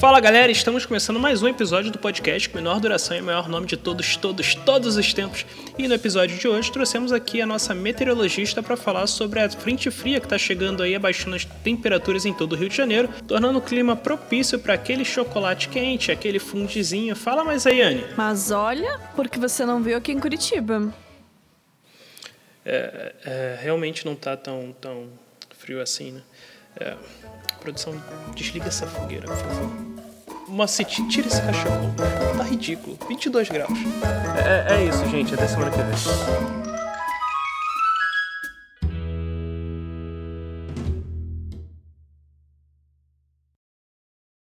Fala galera, estamos começando mais um episódio do podcast com menor duração e maior nome de todos, todos, todos os tempos. E no episódio de hoje trouxemos aqui a nossa meteorologista para falar sobre a frente fria que está chegando aí, abaixando as temperaturas em todo o Rio de Janeiro, tornando o clima propício para aquele chocolate quente, aquele fundizinho. Fala mais aí, Anne. Mas olha, porque você não viu aqui em Curitiba. É, é, realmente não tá tão, tão frio assim, né? É, produção, desliga essa fogueira, por favor. Macete, tira esse cachorro. Tá ridículo. 22 graus. É, é isso, gente. Até semana que vem.